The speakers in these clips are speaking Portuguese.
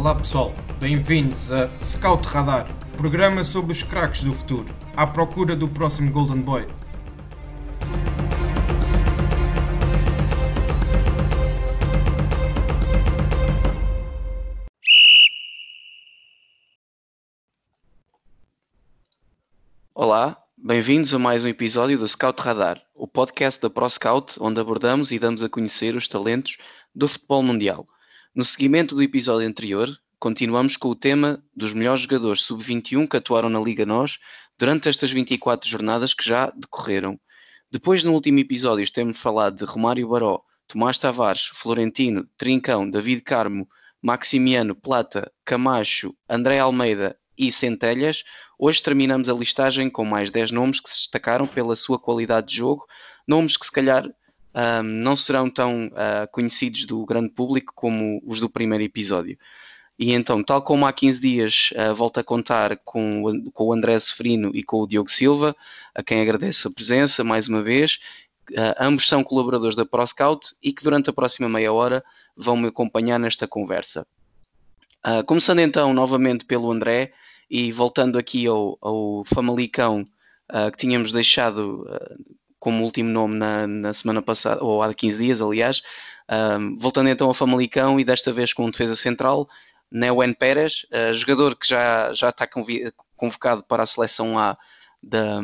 Olá pessoal, bem-vindos a Scout Radar, programa sobre os craques do futuro, à procura do próximo Golden Boy. Olá, bem-vindos a mais um episódio do Scout Radar, o podcast da ProScout, onde abordamos e damos a conhecer os talentos do futebol mundial. No seguimento do episódio anterior, continuamos com o tema dos melhores jogadores sub-21 que atuaram na Liga NOS durante estas 24 jornadas que já decorreram. Depois, no último episódio, temos falado de Romário Baró, Tomás Tavares, Florentino, Trincão, David Carmo, Maximiano, Plata, Camacho, André Almeida e Centelhas. Hoje terminamos a listagem com mais 10 nomes que se destacaram pela sua qualidade de jogo, nomes que se calhar um, não serão tão uh, conhecidos do grande público como os do primeiro episódio. E então, tal como há 15 dias, uh, volto a contar com, com o André Seferino e com o Diogo Silva, a quem agradeço a presença mais uma vez. Uh, ambos são colaboradores da ProScout e que durante a próxima meia hora vão me acompanhar nesta conversa. Uh, começando então novamente pelo André e voltando aqui ao, ao Famalicão que tínhamos deixado como último nome na, na, semana passada, ou há 15 dias, aliás. Um, voltando então ao Famalicão e desta vez com defesa central, Neuen Pérez, uh, jogador que já, já está convocado para a seleção A da,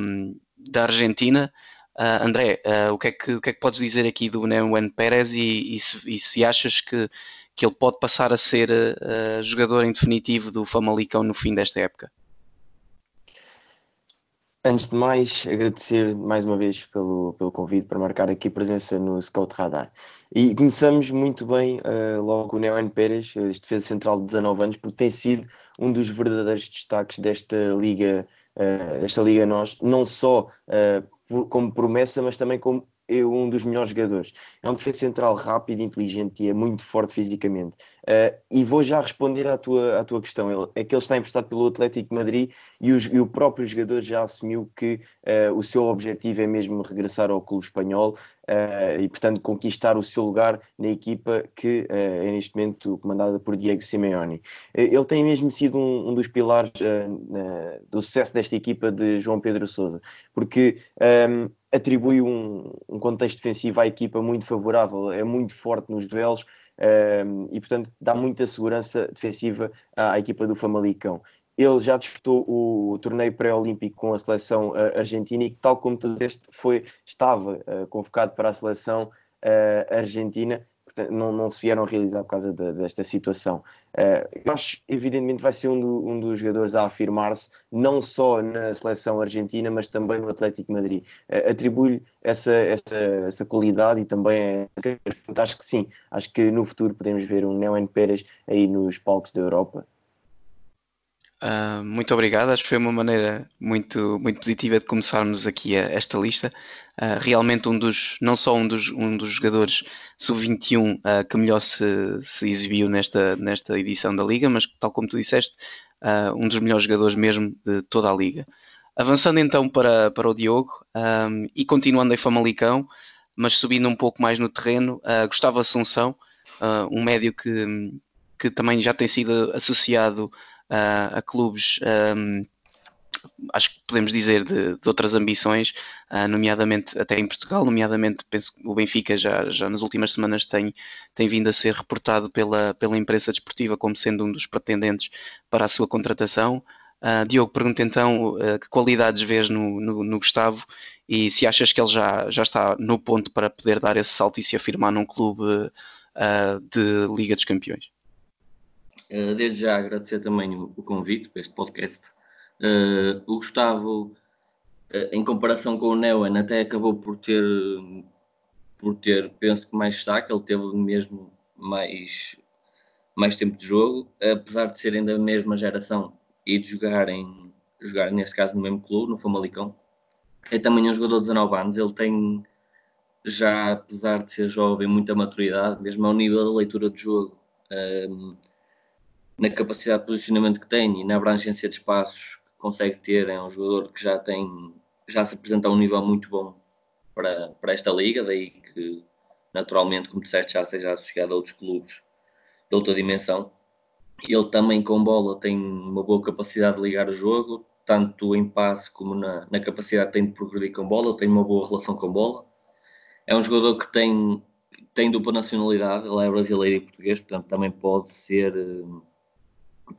da Argentina. Uh, André, uh, o, que é que, o que é que podes dizer aqui do Neuen Pérez e, e, se, e se achas que, que ele pode passar a ser jogador em definitivo do Famalicão no fim desta época? Antes de mais, agradecer mais uma vez pelo, pelo convite para marcar aqui presença no Scout Radar. E começamos muito bem uh, logo o Neon Pérez, este defesa central de 19 anos, porque tem sido um dos verdadeiros destaques desta liga, uh, desta liga nós, não só uh, como promessa, mas também como um dos melhores jogadores. É um defesa central rápido, inteligente e é muito forte fisicamente. Uh, e vou já responder à tua, à tua questão. Ele, é que ele está emprestado pelo Atlético de Madrid e, os, e o próprio jogador já assumiu que uh, o seu objetivo é mesmo regressar ao clube espanhol uh, e, portanto, conquistar o seu lugar na equipa que é neste momento comandada por Diego Simeone. ele tem mesmo sido um, um dos pilares do sucesso desta equipa de João Pedro Sousa, porque um, atribui um, um contexto defensivo à equipa muito favorável, é muito forte nos duelos. Um, e portanto dá muita segurança defensiva à, à equipa do Famalicão. Ele já disputou o torneio pré-olímpico com a seleção uh, argentina e, tal como tu disseste, foi, estava uh, convocado para a seleção uh, argentina não, não se vieram realizar por causa de, desta situação. Uh, eu acho, evidentemente, vai ser um, do, um dos jogadores a afirmar-se, não só na seleção argentina, mas também no Atlético Madrid. Uh, Atribui-lhe essa, essa, essa qualidade e também é, acho que sim, acho que no futuro podemos ver um Neuen Pérez aí nos palcos da Europa. Uh, muito obrigado, acho que foi uma maneira muito, muito positiva de começarmos aqui a, esta lista. Uh, realmente um dos, não só um dos, um dos jogadores sub-21 uh, ah, que melhor se, se exibiu nesta, nesta edição da Liga, mas tal como tu disseste, um dos melhores jogadores mesmo de toda a Liga. Avançando então para, para o Diogo um, e continuando em Famalicão, mas subindo um pouco mais no terreno, Gustavo Assunção, um médio que, que também já tem sido associado a clubes, um, acho que podemos dizer, de, de outras ambições, uh, nomeadamente até em Portugal, nomeadamente penso que o Benfica já, já nas últimas semanas tem, tem vindo a ser reportado pela, pela imprensa desportiva como sendo um dos pretendentes para a sua contratação. Uh, Diogo, pergunta então uh, que qualidades vês no, no, no, Gustavo e se achas que ele já, já está no ponto para poder dar esse salto e se afirmar num clube de Liga dos Campeões. Eh, desde já agradecer também o, convite para este podcast. Uh, o Gustavo, uh, em comparação com o Neuen, até acabou por ter, por ter, penso que mais destaque, ele teve mesmo mais, mais tempo de jogo, apesar de serem da mesma geração e de jogarem, jogar neste caso no mesmo clube, no Famalicão. É também um jogador de 19 anos, ele tem já, apesar de ser jovem, muita maturidade, mesmo ao nível da leitura de jogo na capacidade de posicionamento que tem e na abrangência de espaços que consegue ter, é um jogador que já tem, já se apresenta a um nível muito bom para, para esta liga, daí que naturalmente, como disseste, já seja associado a outros clubes de outra dimensão. ele também com bola tem uma boa capacidade de ligar o jogo, tanto em passe como na, na capacidade que tem de progredir com bola, tem uma boa relação com bola. É um jogador que tem, tem dupla nacionalidade, ele é brasileiro e português, portanto também pode ser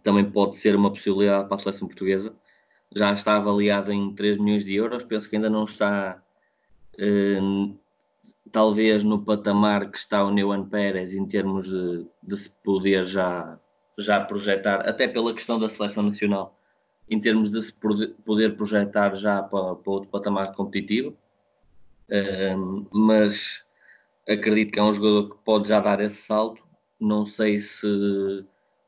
também pode ser uma possibilidade para a seleção portuguesa. Já está avaliado em 3 milhões de euros, penso que ainda não está eh, talvez no patamar que está o Neuan Pérez em termos de, de se poder já, já projetar, até pela questão da seleção nacional, em termos de se poder projetar já para, para outro patamar competitivo. Uh, mas acredito que é um jogador que pode já dar esse salto. Não sei se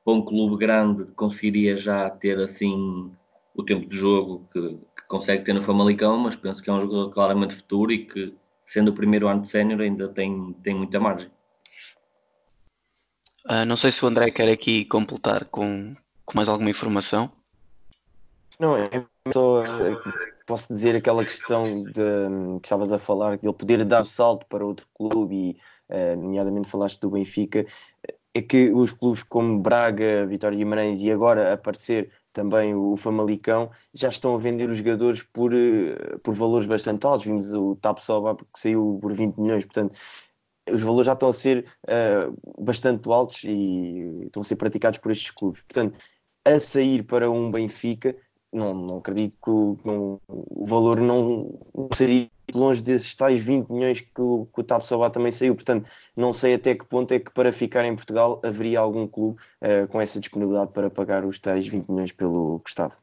para um clube grande conseguiria já ter assim o tempo de jogo que, que consegue ter no Famalicão, mas penso que é um jogador claramente futuro e que sendo o primeiro ano de sénior, ainda tem, tem muita margem. Uh, não sei se o André quer aqui completar com, com mais alguma informação. Não, é só posso dizer aquela questão de, que estavas a falar, de ele poder dar o salto para outro clube e, uh, nomeadamente, falaste do Benfica, é que os clubes como Braga, Vitória Guimarães e agora aparecer também o Famalicão, já estão a vender os jogadores por, eh, por valores bastante altos. Vimos o Tapsoba que saiu por 20 milhões, portanto, os valores já estão a ser uh, bastante altos e estão a ser praticados por estes clubes. Portanto, a sair para um Benfica, não, não acredito que o, o valor não, não seria longe desses tais 20 milhões que o, que o TAP Sabá também saiu. Portanto, não sei até que ponto é que para ficar em Portugal haveria algum clube uh, com essa disponibilidade para pagar os tais 20 milhões pelo Gustavo.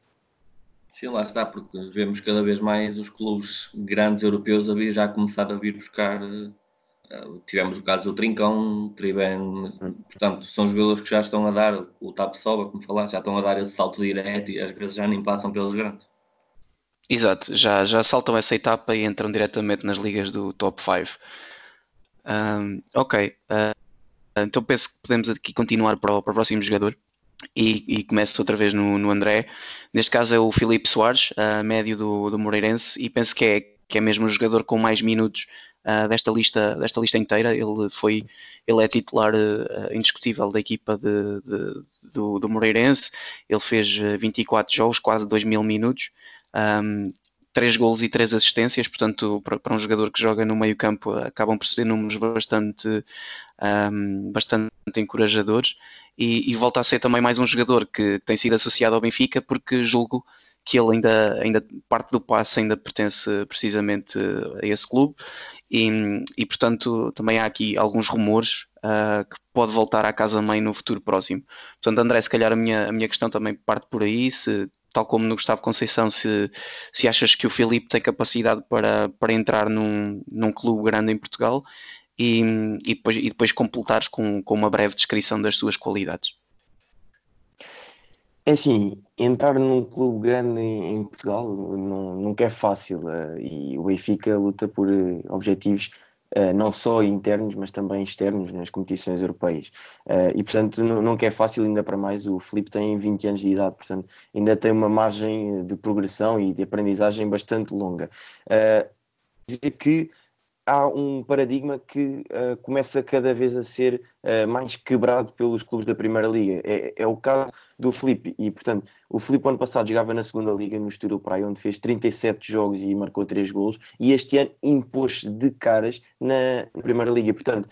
Sim, lá está, porque vemos cada vez mais os clubes grandes europeus a vir, já começar a vir buscar. Uh, tivemos o caso do Trincão, Triben, portanto, são jogadores que já estão a dar, o TAP Soba, como falaste, já estão a dar esse salto direto e às vezes já nem passam pelos grandes. Exato, já, já saltam essa etapa e entram diretamente nas ligas do top 5. Um, ok, uh, então penso que podemos aqui continuar para o, para o próximo jogador e, e começo outra vez no, no, André. Neste caso é o Filipe Soares, uh, médio do, do Moreirense, e penso que é, que é mesmo o jogador com mais minutos uh, desta, lista, desta lista inteira. Ele, foi, ele é titular uh, indiscutível da equipa de, de, do, do Moreirense. Ele fez 24 jogos, quase 2 mil minutos um, três gols e três assistências, portanto, para, um jogador que joga no meio campo, acabam por ser números bastante, um, bastante encorajadores. E, e, volta a ser também mais um jogador que tem sido associado ao Benfica, porque julgo que ele ainda, ainda parte do passe ainda pertence precisamente a esse clube e, e portanto também há aqui alguns rumores uh, que pode voltar à casa-mãe no futuro próximo. Portanto, André, se calhar a minha, a minha questão também parte por aí, se tal como no Gustavo Conceição, se, se achas que o Filipe tem capacidade para, para entrar num, num clube grande em Portugal e, e, depois, e depois completares com, com uma breve descrição das suas qualidades. É assim, entrar num clube grande em, Portugal nunca é fácil uh, e o Benfica luta por uh, objetivos não só internos, mas também externos nas competições europeias. Uh, e, portanto, nunca é fácil, ainda para mais. O Felipe tem 20 anos de idade, portanto, ainda tem uma margem de progressão e de aprendizagem bastante longa. Dizer que há um paradigma que começa cada vez a ser mais quebrado pelos clubes da Primeira Liga. É, é, o caso do Felipe. E, portanto, o Felipe ano passado jogava na Segunda Liga, no Estoril Praia, onde fez 37 jogos e marcou 3 golos. E este ano impôs de caras na Primeira Liga. Portanto,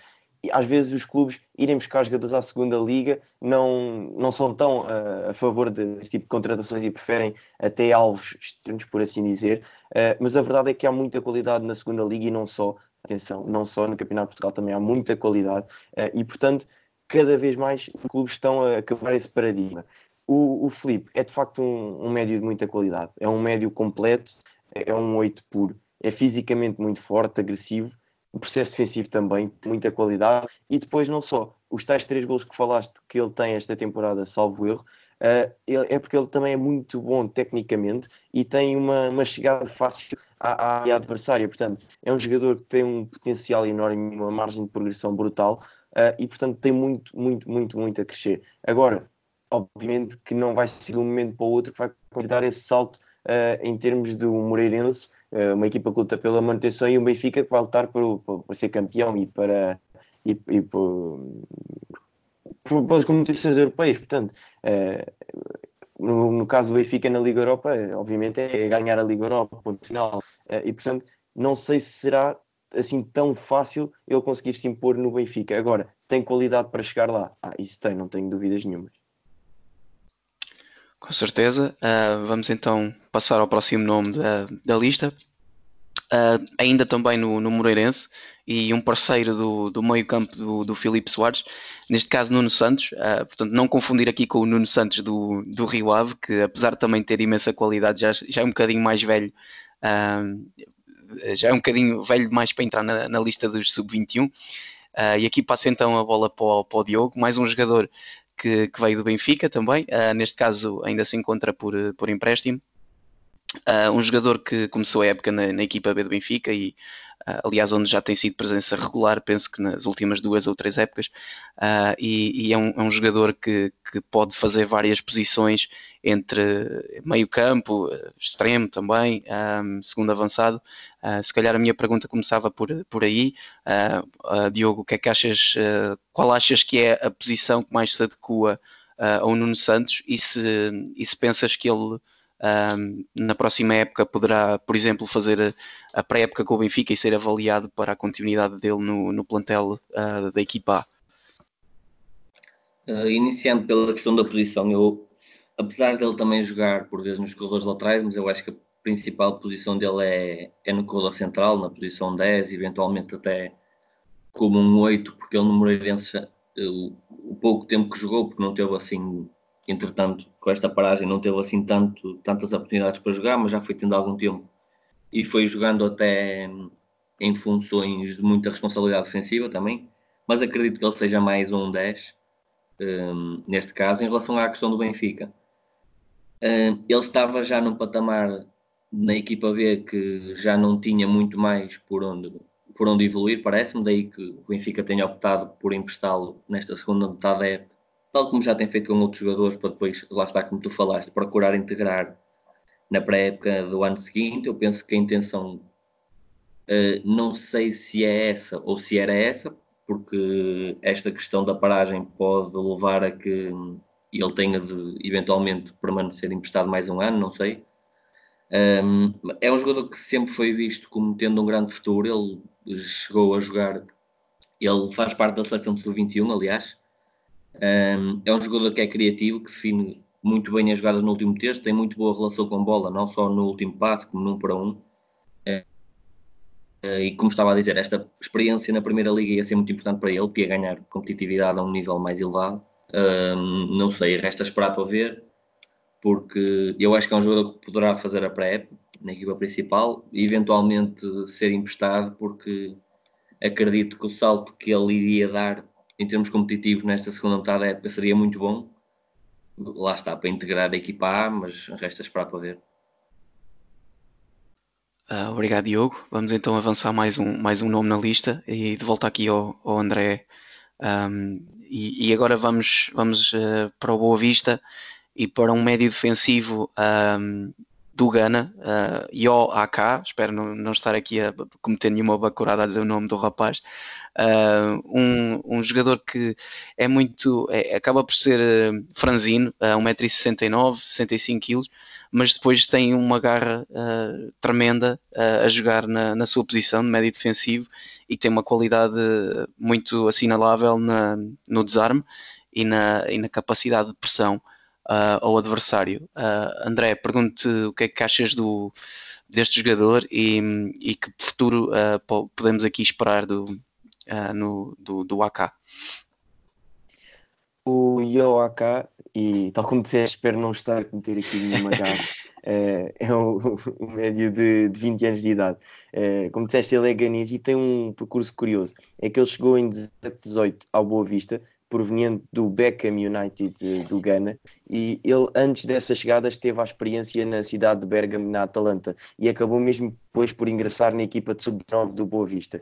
às vezes os clubes irem buscar jogadores à segunda liga não, não são tão uh, a favor desse tipo de contratações e preferem até alvos extremos, por assim dizer. Uh, mas a verdade é que há muita qualidade na segunda liga e não só, atenção, não só no Campeonato de Portugal também há muita qualidade uh, e portanto cada vez mais os clubes estão a quebrar esse paradigma. O, o Felipe é de facto um, um médio de muita qualidade, é um médio completo, é um 8 puro, é fisicamente muito forte, agressivo, o processo defensivo também, muita qualidade, e depois não só, os tais três gols que falaste que ele tem esta temporada, salvo erro, uh, é porque ele também é muito bom tecnicamente e tem uma, uma chegada fácil à, à adversária, portanto, é um jogador que tem um potencial enorme, uma margem de progressão brutal, uh, e portanto tem muito, muito, muito, muito a crescer. Agora, obviamente que não vai ser de um momento para o outro que vai dar esse salto uh, em termos do Moreirense, uh, uma equipa que luta pela manutenção e um Benfica que vai lutar para, para, para ser campeão e para, e, e para, para as competições europeias. Portanto, no, no, caso do Benfica na Liga Europa, obviamente é ganhar a Liga Europa, ponto final. E portanto, não sei se será assim tão fácil ele conseguir se impor no Benfica. Agora, tem qualidade para chegar lá? Ah, isso tem, não tenho dúvidas nenhumas. Com certeza. Uh, vamos então passar ao próximo nome da, da lista. Uh, ainda também no, no Moreirense e um parceiro do, do meio campo do, do Filipe Soares, neste caso Nuno Santos, uh, portanto não confundir aqui com o Nuno Santos do, do Rio Ave, que apesar de também ter imensa qualidade, já, já é um bocadinho mais velho, uh, já é um bocadinho velho demais para entrar na, na lista dos sub-21, e aqui passa então a bola para o, para o Diogo, mais um jogador que, que veio do Benfica também, neste caso ainda se encontra por, por empréstimo, Uh, um jogador que começou a época na, na equipa B do Benfica e, uh, aliás, onde já tem sido presença regular, penso que nas últimas duas ou três épocas, uh, e, e é, um, é, um, jogador que, que, pode fazer várias posições entre meio campo, extremo também, um, segundo avançado. se calhar a minha pergunta começava por, por aí. Diogo, o que é que achas, qual achas que é a posição que mais se adequa ao Nuno Santos e se, e se pensas que ele um, na próxima época poderá, por exemplo, fazer a, pré-época com o Benfica e ser avaliado para a continuidade dele no, no plantel uh, da equipa A? Uh, iniciando pela questão da posição, eu, apesar dele também jogar por vezes nos corredores laterais, mas eu acho que a principal posição dele é, é no corredor central, na posição 10, eventualmente até como um 8, porque ele no Moreirense, o, o pouco tempo que jogou, porque não teve assim entretanto, com esta paragem não teve assim tanto, tantas oportunidades para jogar, mas já foi tendo algum tempo e foi jogando até em funções de muita responsabilidade defensiva também, mas acredito que ele seja mais um 10 um, neste caso, em relação à questão do Benfica. Um, ele estava já num patamar na equipa B que já não tinha muito mais por onde, por onde evoluir, parece-me, daí que o Benfica tenha optado por emprestá-lo nesta segunda metade da época tal como já tem feito com outros jogadores, para depois, lá está, como tu falaste, procurar integrar na pré-época do ano seguinte. Eu penso que a intenção, uh, não sei se é essa ou se era essa, porque esta questão da paragem pode levar a que ele tenha de eventualmente permanecer emprestado mais um ano, não sei. Um, é um jogador que sempre foi visto como tendo um grande futuro. Ele chegou a jogar, ele faz parte da seleção do 21, aliás, é um jogador que é criativo, que define muito bem as jogadas no último terço, tem muito boa relação com bola, não só no último passo, como num para um. Uh, e como estava a dizer, esta experiência na Primeira Liga ia ser muito importante para ele, que ia ganhar competitividade a um nível mais elevado. Não sei, resta esperar para ver, porque eu acho que é um jogador que poderá fazer a pré na equipa principal e eventualmente ser emprestado, porque acredito que o salto que ele iria dar em termos competitivos nesta segunda metade época seria muito bom. Lá está, para integrar a equipa A, mas resta esperar para ver. Uh, obrigado, Diogo. Vamos então avançar mais um, mais um nome na lista e de volta aqui ao, ao André. Um, e, e, agora vamos, vamos uh, para o Boa Vista e para um médio defensivo um, do Ghana, uh, Yo AK, espero não, não estar aqui a cometer nenhuma bacurada a dizer o nome do rapaz, uh, um, um jogador que é muito, é, acaba por ser uh, franzino, uh, 1,69m, 65kg, mas depois tem uma garra uh, tremenda a jogar na, na, sua posição de médio defensivo e tem uma qualidade muito assinalável na, no desarme e na, e na capacidade de pressão ao adversário. André, pergunto-te o que é que achas do, deste jogador e, e que futuro uh, podemos aqui esperar do, no, do, do AK. O Yo AK, e tal como disseste, espero não estar a cometer aqui nenhuma gafa, é, é um, um, médio de, de 20 anos de idade. É, como disseste, ele é ganês e tem um percurso curioso. É que ele chegou em 17, 18 ao Boa Vista, proveniente do Beckham United do Ghana, e ele antes dessa chegada teve a experiência na cidade de Bergamo, na Atalanta, e acabou mesmo depois por ingressar na equipa de sub-19 do Boa Vista.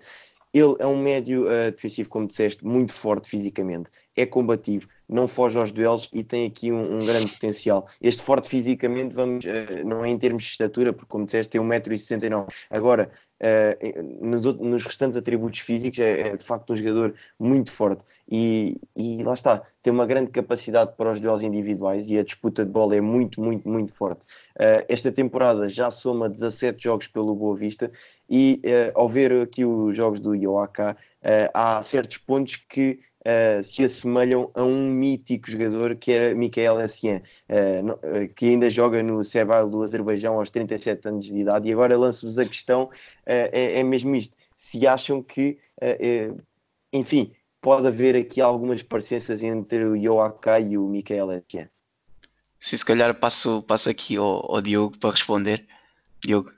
Ele é um médio uh, defensivo, como disseste, muito forte fisicamente, é combativo, não foge aos duelos e tem aqui um, um grande potencial. Este forte fisicamente, vamos, uh, não é em termos de estatura, porque como disseste, tem 1,69m. Agora, uh, nos, nos, restantes atributos físicos é, é, de facto um jogador muito forte e, e lá está, tem uma grande capacidade para os duelos individuais e a disputa de bola é muito, muito, muito forte. Uh, esta temporada já soma 17 jogos pelo Boa Vista e uh, ao ver aqui os jogos do Ioaka, há certos pontos que uh, se assemelham a um mítico jogador que era Michael Essien, uh, que ainda joga no Sebal do Azerbaijão aos 37 anos de idade. E agora lanço-vos a questão: é, é, mesmo isto. Se acham que, enfim, pode haver aqui algumas parecenças entre o Yoaka e o Michael Essien? Sim, se calhar passo, passo aqui ao, ao Diogo para responder. Diogo,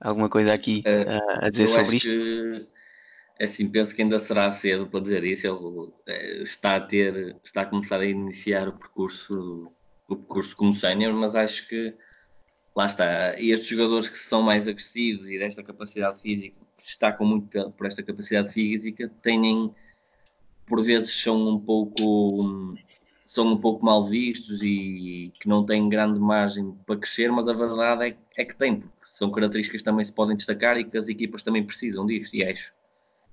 alguma coisa aqui uh, a dizer sobre isto? Que assim, penso que ainda será cedo para dizer isso. Ele é, está a ter, está a começar a iniciar o percurso, o percurso como sénior, mas acho que lá está. E estes jogadores que são mais agressivos e desta capacidade física, que se destacam muito por esta capacidade física, têm por vezes são um pouco são um pouco mal vistos e que não têm grande margem para crescer, mas a verdade é, é que têm, porque são características que também se podem destacar e que as equipas também precisam disto, e acho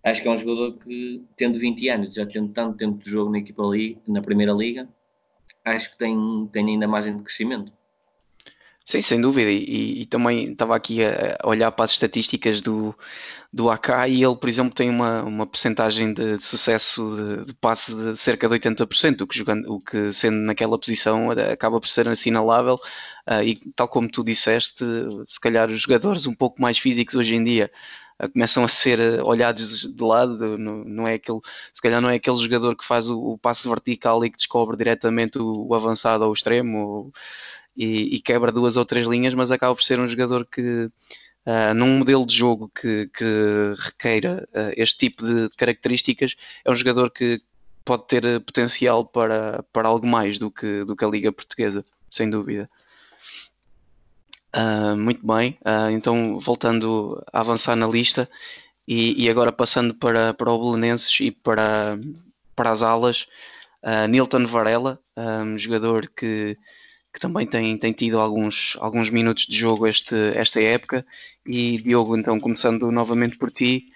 acho que é um jogador que, tendo 20 anos, já tendo tanto tempo de jogo na equipa ali, na primeira liga, acho que tem, tem ainda margem de crescimento. Sim, sem dúvida. E, e, também estava aqui a olhar para as estatísticas do, do AK e ele, por exemplo, tem uma, uma percentagem de, de sucesso de, de, passe de cerca de 80%, o que, jogando, o que sendo naquela posição acaba por ser assinalável. Uh, e tal como tu disseste, se calhar os jogadores um pouco mais físicos hoje em dia começam a ser eh, olhados de lado, não, não, é aquele, se calhar não é aquele jogador que faz o, o passo vertical e que descobre diretamente o, o avançado ao extremo e, e, quebra duas ou três linhas, mas acaba por ser um jogador que uh, num modelo de jogo que, que requeira uh, este tipo de características, é um jogador que pode ter potencial para, para algo mais do que, do que a Liga Portuguesa, sem dúvida. Uh, muito bem, uh, então voltando a avançar na lista e, e, agora passando para, para o Belenenses e para, para as alas, uh, Nilton Varela, um jogador que, que também tem, tem tido alguns, alguns minutos de jogo este, esta época. E Diogo, então começando novamente por ti,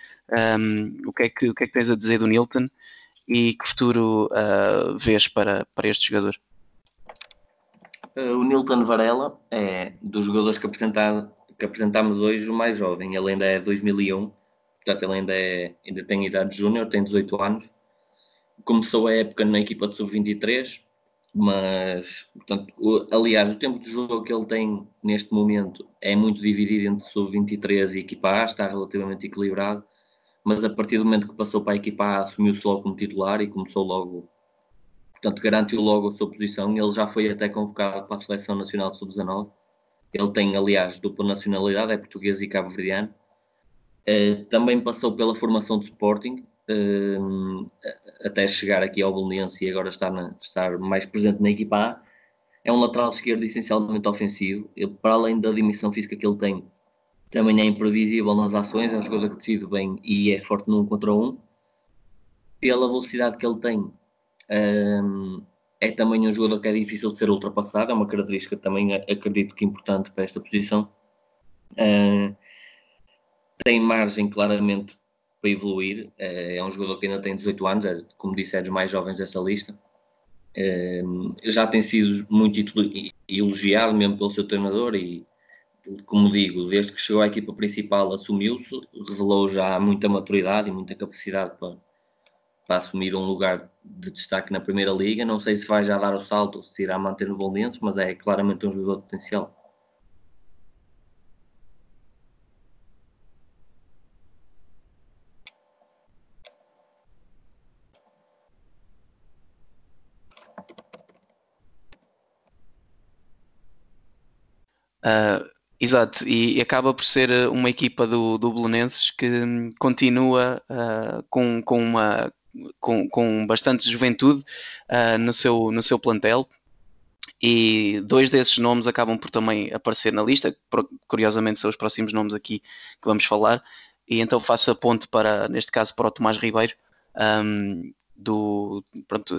um, o, que é que, o que é que tens a dizer do Nilton e que futuro vês para, para este jogador? Uh, o Nilton Varela é dos jogadores que, que apresentámos hoje o mais jovem. Ele ainda é 2001, portanto, ele ainda, é, ainda tem idade júnior, tem 18 anos. Começou a época na equipa de sub-23, mas, portanto, o, aliás, o tempo de jogo que ele tem neste momento é muito dividido entre sub-23 e equipa A, está relativamente equilibrado. Mas a partir do momento que passou para a equipa A, assumiu-se logo como titular e começou logo portanto garantiu logo a sua posição. Ele já foi até convocado para a Seleção Nacional de Sub-19. Ele tem, aliás, dupla nacionalidade, é português e cabo-verdiano. Uh, também passou pela formação de Sporting, uh, até chegar aqui ao Belenense e agora estar, na, estar mais presente na equipa A. É um lateral esquerdo essencialmente ofensivo. Ele, para além da dimensão física que ele tem, também é imprevisível nas ações, é um jogador que decide bem e é forte num contra um. Pela velocidade que ele tem, é também um jogador que é difícil de ser ultrapassado, é uma característica também acredito que importante para esta posição. Tem margem claramente para evoluir, uh, é um jogador que ainda tem 18 anos, é, como disse, é dos mais jovens dessa lista. Já tem sido muito elogiado mesmo pelo seu treinador e, como digo, desde que chegou à equipa principal assumiu-se, revelou já muita maturidade e muita capacidade para, para assumir um lugar de destaque na Primeira Liga. Não sei se vai já dar o salto ou se irá manter no Bolonenses, mas é claramente um jogador de potencial. Uh, exato, e, acaba por ser uma equipa do, do Belenenses que hum, continua uh, com, com uma com, com bastante juventude uh, no, seu, no seu plantel. E dois desses nomes acabam por também aparecer na lista, curiosamente são os próximos nomes aqui que vamos falar. E então faço a ponte para, neste caso, para o Tomás Ribeiro, um, do, pronto,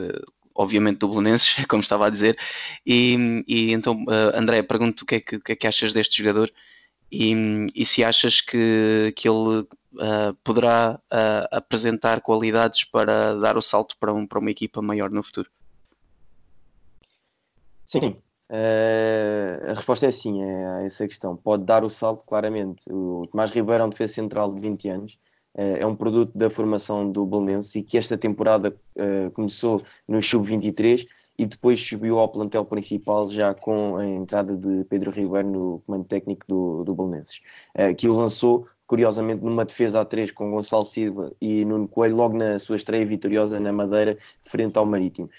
obviamente do Belenenses, como estava a dizer. E, e então, uh, André, pergunto o que, é que, o que é que achas deste jogador e, e se achas que, que ele uh, poderá uh, apresentar qualidades para dar o salto para, um, para uma equipa maior no futuro. Sim, Uh, a resposta é sim, é a essa questão. Pode dar o salto, claramente. O Tomás Ribeiro é um defesa central de 20 anos, é um produto da formação do Belenenses e que esta temporada começou no Sub-23 e depois subiu ao plantel principal já com a entrada de Pedro Ribeiro no comando técnico do, do Belenenses, que o lançou curiosamente numa defesa a 3 com Gonçalo Silva e Nuno Coelho logo na sua estreia vitoriosa na Madeira frente ao Marítimo.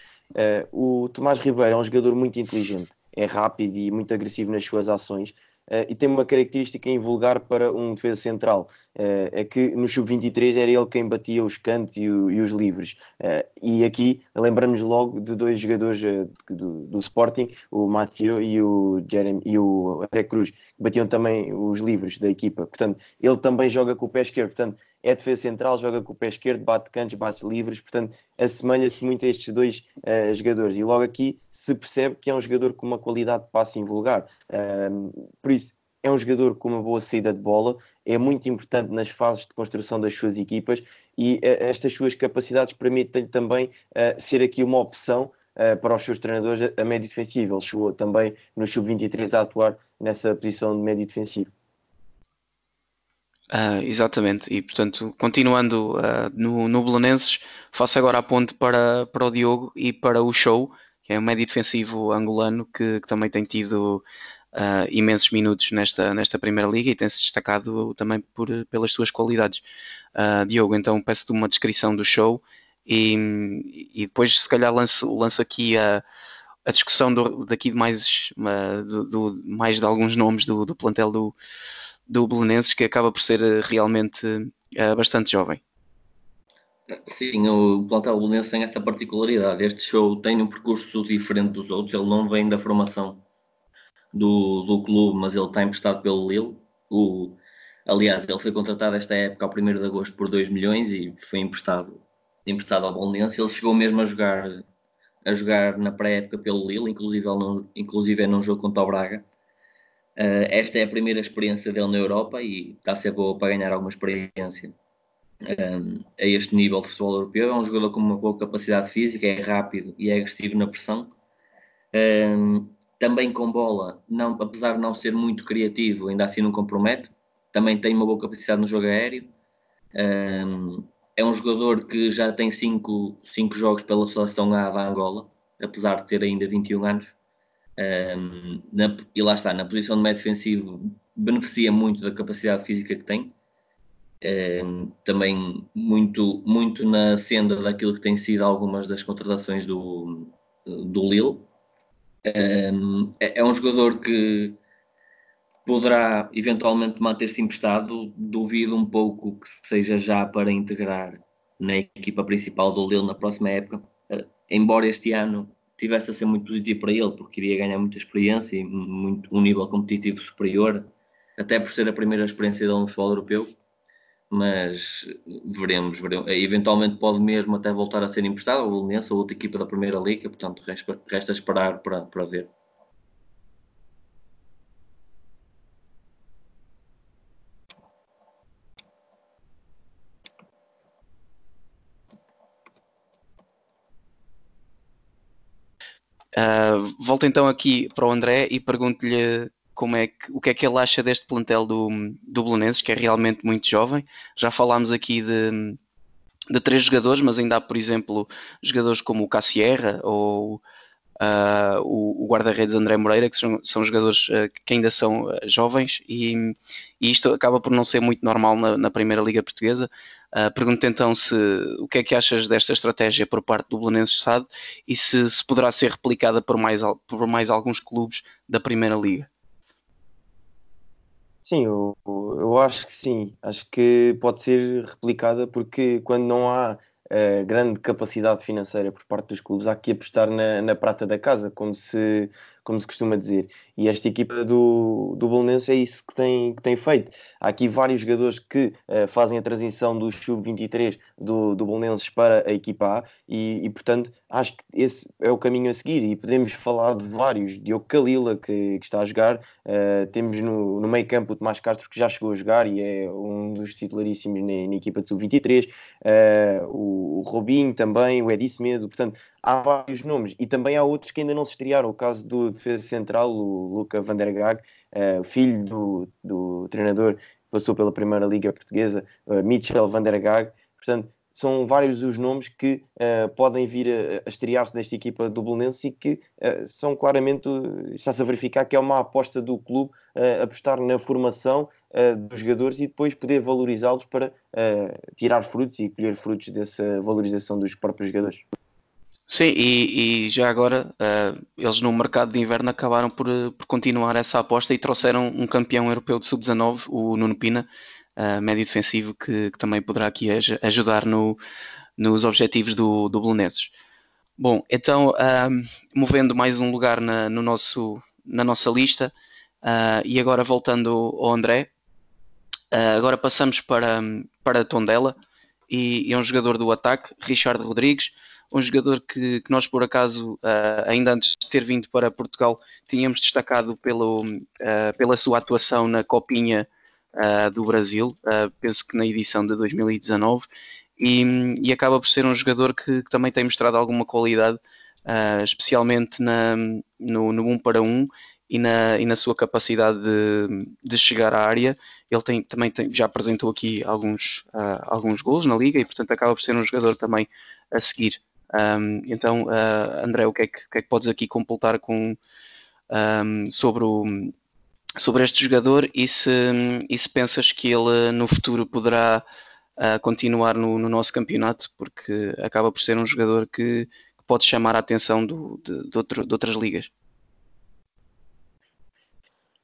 o Tomás Ribeiro é um jogador muito inteligente é rápido e muito agressivo nas suas ações uh, e tem uma característica invulgar para um defesa central. Uh, é que no sub-23 era ele quem batia os cantos e, o, e os livres. Uh, e aqui lembramos logo de dois jogadores do, do, Sporting, o Mathieu e o, Jeremy, e o André Cruz, que batiam também os livres da equipa. Portanto, ele também joga com o pé esquerdo. Portanto, é defesa central, joga com o pé esquerdo, bate cantos, bate livres, portanto assemelha-se muito a estes dois uh, jogadores e logo aqui se percebe que é um jogador com uma qualidade de passe invulgar. Uh, por isso, é um jogador com uma boa saída de bola, é muito importante nas fases de construção das suas equipas e uh, estas suas capacidades permitem-lhe também eh, ser aqui uma opção para os seus treinadores a médio defensivo. Ele chegou também no Sub-23 a atuar nessa posição de médio defensivo. Uh, exatamente, e portanto, continuando uh, no, no Belenenses, faço agora a ponte para, para o Diogo e para o Show, que é um médio defensivo angolano que, que também tem tido uh, imensos minutos nesta, nesta Primeira Liga e tem-se destacado também por, pelas suas qualidades. Diogo, então peço-te uma descrição do Show e, e depois, se calhar, lanço, lanço aqui a, a discussão do, daqui de mais, do, do, mais de alguns nomes do, do plantel do do Belenenses, que acaba por ser realmente uh, bastante jovem. Sim, o plantel Belenenses tem essa particularidade. Este show tem um percurso diferente dos outros. Ele não vem da formação do, do clube, mas ele está emprestado pelo Lille. O, aliás, ele foi contratado esta época, ao 1 de agosto, por 2 milhões e foi emprestado, emprestado ao Belenenses. Ele chegou mesmo a jogar, a jogar na pré-época pelo Lille, inclusive, num, inclusive num jogo contra o Braga. Uh, esta é a primeira experiência dele na Europa e está a ser boa para ganhar alguma experiência um, a este nível de futebol europeu. É um jogador com uma boa capacidade física, é rápido e é agressivo na pressão. Um, também com bola, não, apesar de não ser muito criativo, ainda assim não compromete. Também tem uma boa capacidade no jogo aéreo. Um, é um jogador que já tem 5 jogos pela seleção A da Angola, apesar de ter ainda 21 anos. Um, na, e lá está, na posição de médio defensivo, beneficia muito da capacidade física que tem. Um, também muito, muito na senda daquilo que tem sido algumas das contratações do, do Lille. É, é um jogador que poderá eventualmente manter-se emprestado. Duvido um pouco que seja já para integrar na equipa principal do Lille na próxima época. Uh, embora este ano tivesse a ser muito positivo para ele, porque iria ganhar muita experiência e muito, um nível competitivo superior, até por ser a primeira experiência dele no futebol europeu. Mas veremos, veremos. Eventualmente pode mesmo até voltar a ser emprestado ao Belenense ou outra equipa da Primeira Liga, portanto resta, resta esperar para, para ver. Uh, volto então aqui para o André e pergunto-lhe como é que, o que é que ele acha deste plantel do, do Belenenses, que é realmente muito jovem. Já falámos aqui de, de três jogadores, mas ainda há, por exemplo, jogadores como o Cassierra ou uh, o, o guarda-redes André Moreira, que são, são jogadores uh, que ainda são jovens e, e, isto acaba por não ser muito normal na, na Primeira Liga Portuguesa. Uh, Pergunto então se o que é que achas desta estratégia por parte do Belenenses SAD e se, se poderá ser replicada por mais, por mais alguns clubes da Primeira Liga. Sim, eu, eu acho que sim. Acho que pode ser replicada porque quando não há uh, grande capacidade financeira por parte dos clubes, há que apostar na, na prata da casa, como se, como se costuma dizer. E esta equipa do, do Bolonense é isso que tem, que tem feito. Há aqui vários jogadores que uh, fazem a transição do sub-23 do, do Bolonenses para a equipa A e, e, portanto, acho que esse é o caminho a seguir. E podemos falar de vários. Diogo Kalila, que, que está a jogar. Uh, temos no, no meio campo o Tomás Castro, que já chegou a jogar e é um dos titularíssimos na, na equipa de sub-23. Uh, o, o Robinho também, o Edi Medo. Portanto, há vários nomes e também há outros que ainda não se estrearam. O caso do defesa central, o Luca van der Gaag, uh, filho do, do treinador que passou pela Primeira Liga Portuguesa, uh, Mitchell van der Gaag. Portanto, são vários os nomes que uh, podem vir a, a estrear-se nesta equipa do Bolonense e que uh, são claramente, está-se a verificar que é uma aposta do clube uh, apostar na formação dos jogadores e depois poder valorizá-los para tirar frutos e colher frutos dessa valorização dos próprios jogadores. Sim, e, e já agora uh, eles no mercado de inverno acabaram por, por, continuar essa aposta e trouxeram um campeão europeu de sub-19, o Nuno Pina, uh, médio defensivo, que, que, também poderá aqui ajudar no, nos objetivos do, do Belenenses. Bom, então, uh, movendo mais um lugar na, no nosso, na nossa lista, e agora voltando ao André, agora passamos para, para Tondela, e, e é um jogador do ataque, Richard Rodrigues, um jogador que, que nós, por acaso, uh, ainda antes de ter vindo para Portugal, tínhamos destacado pelo, uh, pela sua atuação na Copinha uh, do Brasil, penso que na edição de 2019, e, e acaba por ser um jogador que, que também tem mostrado alguma qualidade, especialmente na, no, no 1 um para 1 um, e na, e na sua capacidade de, de chegar à área. Ele tem, também tem, já apresentou aqui alguns, alguns gols na liga e, portanto, acaba por ser um jogador também a seguir. Um, então, uh, André, o que, é que, que, é que, podes aqui completar com, um, sobre, o, sobre este jogador e se, e se pensas que ele no futuro poderá uh, continuar no, no, nosso campeonato, porque acaba por ser um jogador que, que pode chamar a atenção do, de, de, outro, de outras ligas?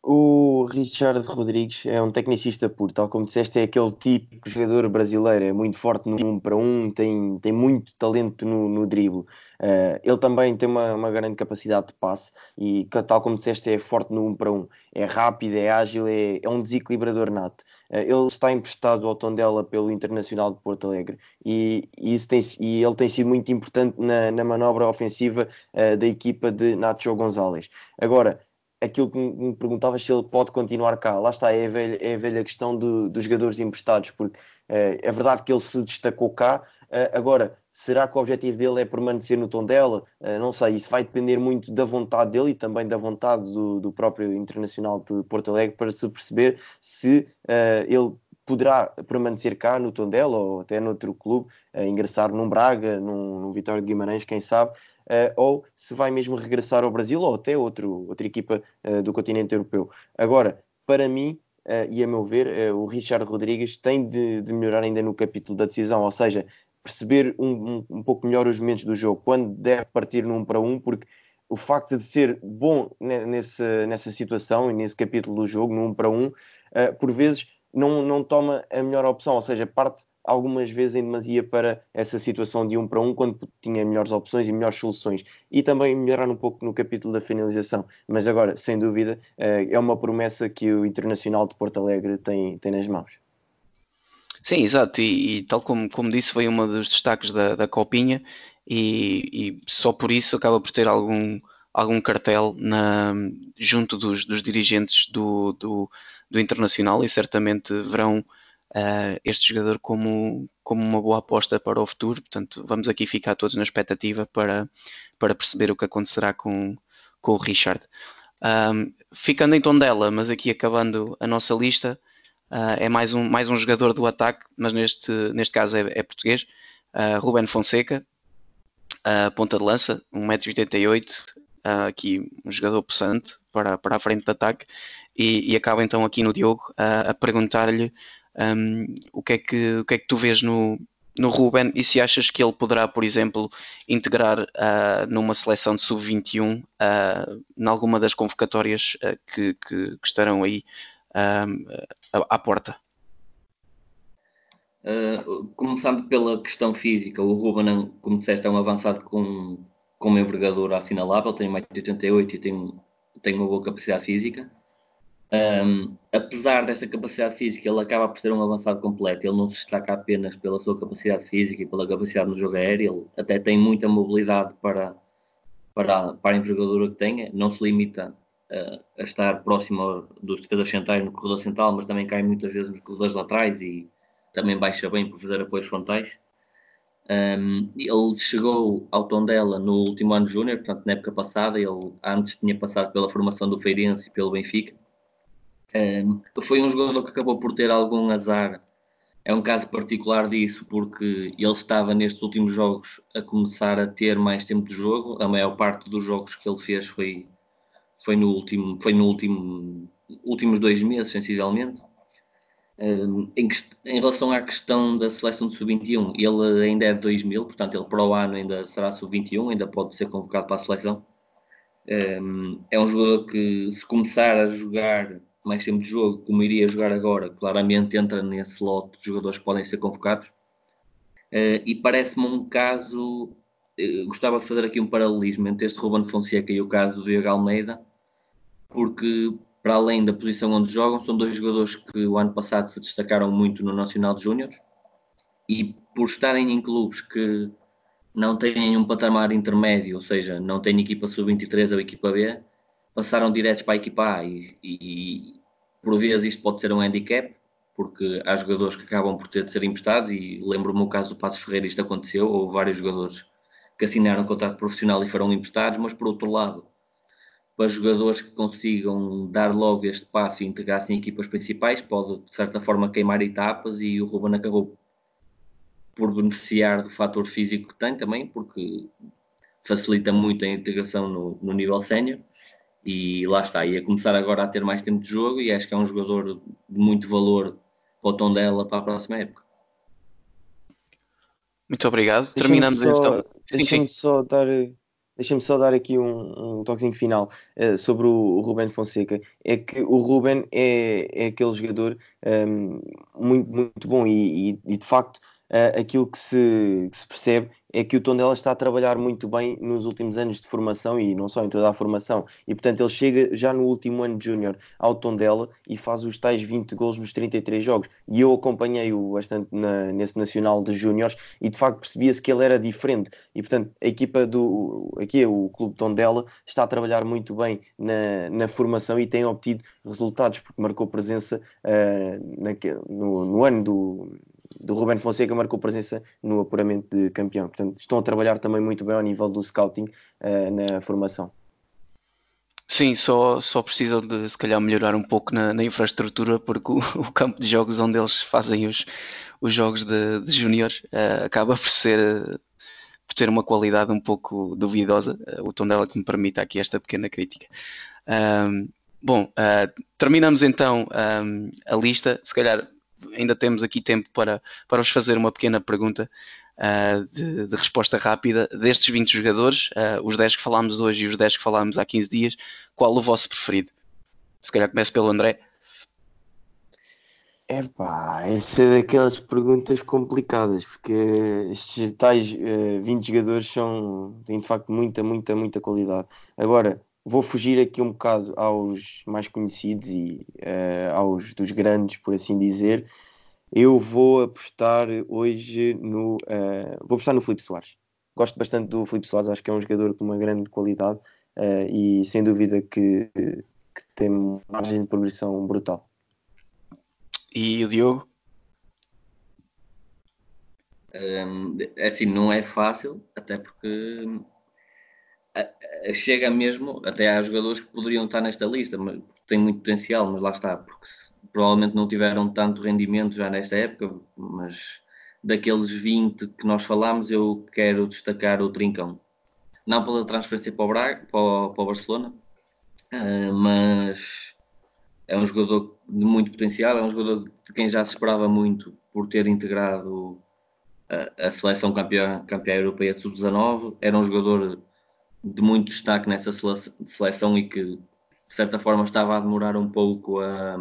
O Richard Rodrigues é um tecnicista puro, tal como disseste, é aquele típico jogador brasileiro, é muito forte no 1 um para 1, um, tem, tem muito talento no, no drible. Uh, ele também tem uma, uma grande capacidade de passe e, tal como disseste, é forte no 1 um para 1. É rápido, é ágil, é, é um desequilibrador nato. Uh, ele está emprestado ao Tondela pelo Internacional de Porto Alegre e, e, tem, e ele tem sido muito importante na, na manobra ofensiva uh, da equipa de Nacho Gonzalez. Agora, aquilo que me perguntavas se ele pode continuar cá. Lá está, é a velha, é a velha questão do, dos jogadores emprestados, porque é, é verdade que ele se destacou cá, uh, agora, será que o objetivo dele é permanecer no tom dela? Uh, não sei, isso vai depender muito da vontade dele e também da vontade do, do próprio Internacional de Porto Alegre para se perceber se uh, ele poderá permanecer cá no Tondela ou até noutro clube, ingressar num Braga, num, num Vitória de Guimarães, quem sabe, uh, ou se vai mesmo regressar ao Brasil ou até outro, outra equipa uh, do continente europeu. Agora, para mim, uh, e a meu ver, o Richard Rodrigues tem de, de, melhorar ainda no capítulo da decisão, ou seja, perceber um, um, um, pouco melhor os momentos do jogo, quando deve partir num para um, porque o facto de ser bom nesse, nessa situação e nesse capítulo do jogo, num para um, por vezes não, não toma a melhor opção, ou seja, parte algumas vezes em demasia para essa situação de um para um, quando tinha melhores opções e melhores soluções. E também melhorar um pouco no capítulo da finalização. Mas agora, sem dúvida, eh, é uma promessa que o Internacional de Porto Alegre tem, tem nas mãos. Sim, exato, e, e tal como, como disse, foi uma dos destaques da, da Copinha e, e, só por isso acaba por ter algum, algum cartel na, junto dos, dos dirigentes do, do, do Internacional e certamente verão uh, este jogador como, como uma boa aposta para o futuro. Portanto, vamos aqui ficar todos na expectativa para, para perceber o que acontecerá com, com o Richard. Um, ficando em Tondela, mas aqui acabando a nossa lista, uh, é mais um, mais um jogador do ataque, mas neste, neste caso é, é português, uh, Ruben Fonseca, uh, ponta de lança, 1,88m, uh, aqui um jogador possante para, para a frente de ataque, e, e acaba então aqui no Diogo a perguntar-lhe um, o, que é que, o que é que tu vês no, no Ruben e se achas que ele poderá, por exemplo, integrar uh, numa seleção de sub-21 uh, em alguma das convocatórias uh, que, que, que, estarão aí à, porta? Começando pela questão física, o Ruben, como disseste, é um avançado com, com uma envergadura assinalável, tem 1,88m e tem tem uma boa capacidade física. Um, apesar desta capacidade física, ele acaba por ser um avançado completo. Ele não se destaca apenas pela sua capacidade física e pela capacidade no jogo aéreo, ele até tem muita mobilidade para, para, para a envergadura que tem. Não se limita a, a estar próximo dos defesas centrais no corredor central, mas também cai muitas vezes nos corredores laterais e também baixa bem por fazer apoios frontais. Um, ele chegou ao Tondela no último ano júnior, portanto, na época passada. Ele antes tinha passado pela formação do Feirense e pelo Benfica. Um, foi um jogador que acabou por ter algum azar. É um caso particular disso, porque ele estava nestes últimos jogos a começar a ter mais tempo de jogo. A maior parte dos jogos que ele fez foi, foi no último, foi no último, últimos dois meses, sensivelmente. Em, em, relação à questão da seleção de sub-21, ele ainda é de 2000, portanto, ele para o ano ainda será sub-21, ainda pode ser convocado para a seleção. É um jogador que, se começar a jogar mais tempo de jogo, como iria jogar agora, claramente entra nesse lote de jogadores que podem ser convocados. Uh, e parece-me um caso. Uh, gostava de fazer aqui um paralelismo entre este Ruben Fonseca e o caso do Diego Almeida, porque para além da posição onde jogam, são dois jogadores que o ano passado se destacaram muito no Nacional de Júniores e por estarem em clubes que não têm um patamar intermédio, ou seja, não têm equipa sub-23 ou equipa B, passaram diretos para a equipa A e, e, por vezes isto pode ser um handicap, porque há jogadores que acabam por ter de ser emprestados e lembro-me o caso do Passos Ferreira, isto aconteceu, houve vários jogadores que assinaram contrato profissional e foram emprestados, mas por outro lado, para jogadores que consigam dar logo este passo e integrar-se em equipas principais, pode de certa forma queimar etapas e o Ruben acabou por beneficiar do fator físico que tem também, porque facilita muito a integração no, no nível sénior e lá está, ia começar agora a ter mais tempo de jogo e acho que é um jogador de muito valor para o tom dela para a próxima época. Muito obrigado. Terminamos só, então. Deixa-me só dar Deixa-me só dar aqui um, um toquezinho final uh, sobre o, o Ruben Fonseca. É que o Ruben é, é aquele jogador um, ehm, muito, muito bom e, e, e de facto uh, aquilo que se, que se, percebe é que o Tondela está a trabalhar muito bem nos últimos anos de formação e não só em toda a formação. E portanto ele chega já no último ano de Júnior ao Tondela e faz os tais 20 gols nos 33 jogos. E eu acompanhei-o bastante na, nesse Nacional de Júniores e de facto percebia-se que ele era diferente. E portanto a equipa do. Aqui, o Clube Tondela, está a trabalhar muito bem na, na formação e tem obtido resultados porque marcou presença uh, na, no, no ano do do Ruben Fonseca marcou presença no apuramento de campeão. Portanto, estão a trabalhar também muito bem ao nível do scouting uh, na formação. Sim, só, só precisam de se calhar melhorar um pouco na, na infraestrutura, porque o, o, campo de jogos onde eles fazem os, os jogos de, de júniores uh, acaba por ser por ter uma qualidade um pouco duvidosa. Uh, o tom dela que me permite aqui esta pequena crítica. Um, bom, uh, terminamos então um, a lista. Se calhar ainda temos aqui tempo para, para vos fazer uma pequena pergunta uh, de, de, resposta rápida. Destes 20 jogadores, uh, os 10 que falámos hoje e os 10 que falámos há 15 dias, qual o vosso preferido? Se calhar começo pelo André. É pá, essa é daquelas perguntas complicadas, porque estes tais uh, 20 jogadores são, têm de facto muita, muita, muita qualidade. Agora, vou fugir aqui um bocado aos mais conhecidos e uh, aos dos grandes, por assim dizer. Eu vou apostar hoje no. Uh, vou apostar no Filipe Soares. Gosto bastante do Filipe Soares, acho que é um jogador com uma grande qualidade uh, e sem dúvida que, que tem margem de progressão brutal. E o Diogo? Um, assim, não é fácil, até porque chega mesmo, até há jogadores que poderiam estar nesta lista, mas tem muito potencial, mas lá está, porque provavelmente não tiveram tanto rendimento já nesta época, mas daqueles 20 que nós falámos, eu quero destacar o Trincão. Não pela transferência para o, Braga, para o, para o Barcelona, uh, mas é um jogador de muito potencial, é um jogador de quem já se esperava muito por ter integrado a, a seleção campeã, campeã europeia de sub-19, era um jogador de muito destaque nessa seleção e que de certa forma estava a demorar um pouco a,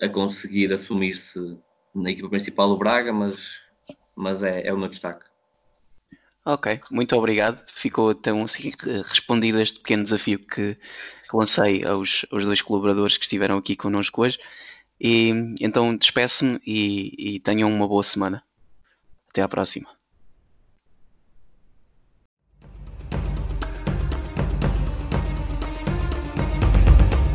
a conseguir assumir-se na equipa principal do Braga, mas, mas é, é o meu destaque. Ok, muito obrigado. Ficou então assim respondido este pequeno desafio que, lancei aos, aos dois colaboradores que estiveram aqui connosco hoje. E então despeço-me e, e tenham uma boa semana. Até à próxima.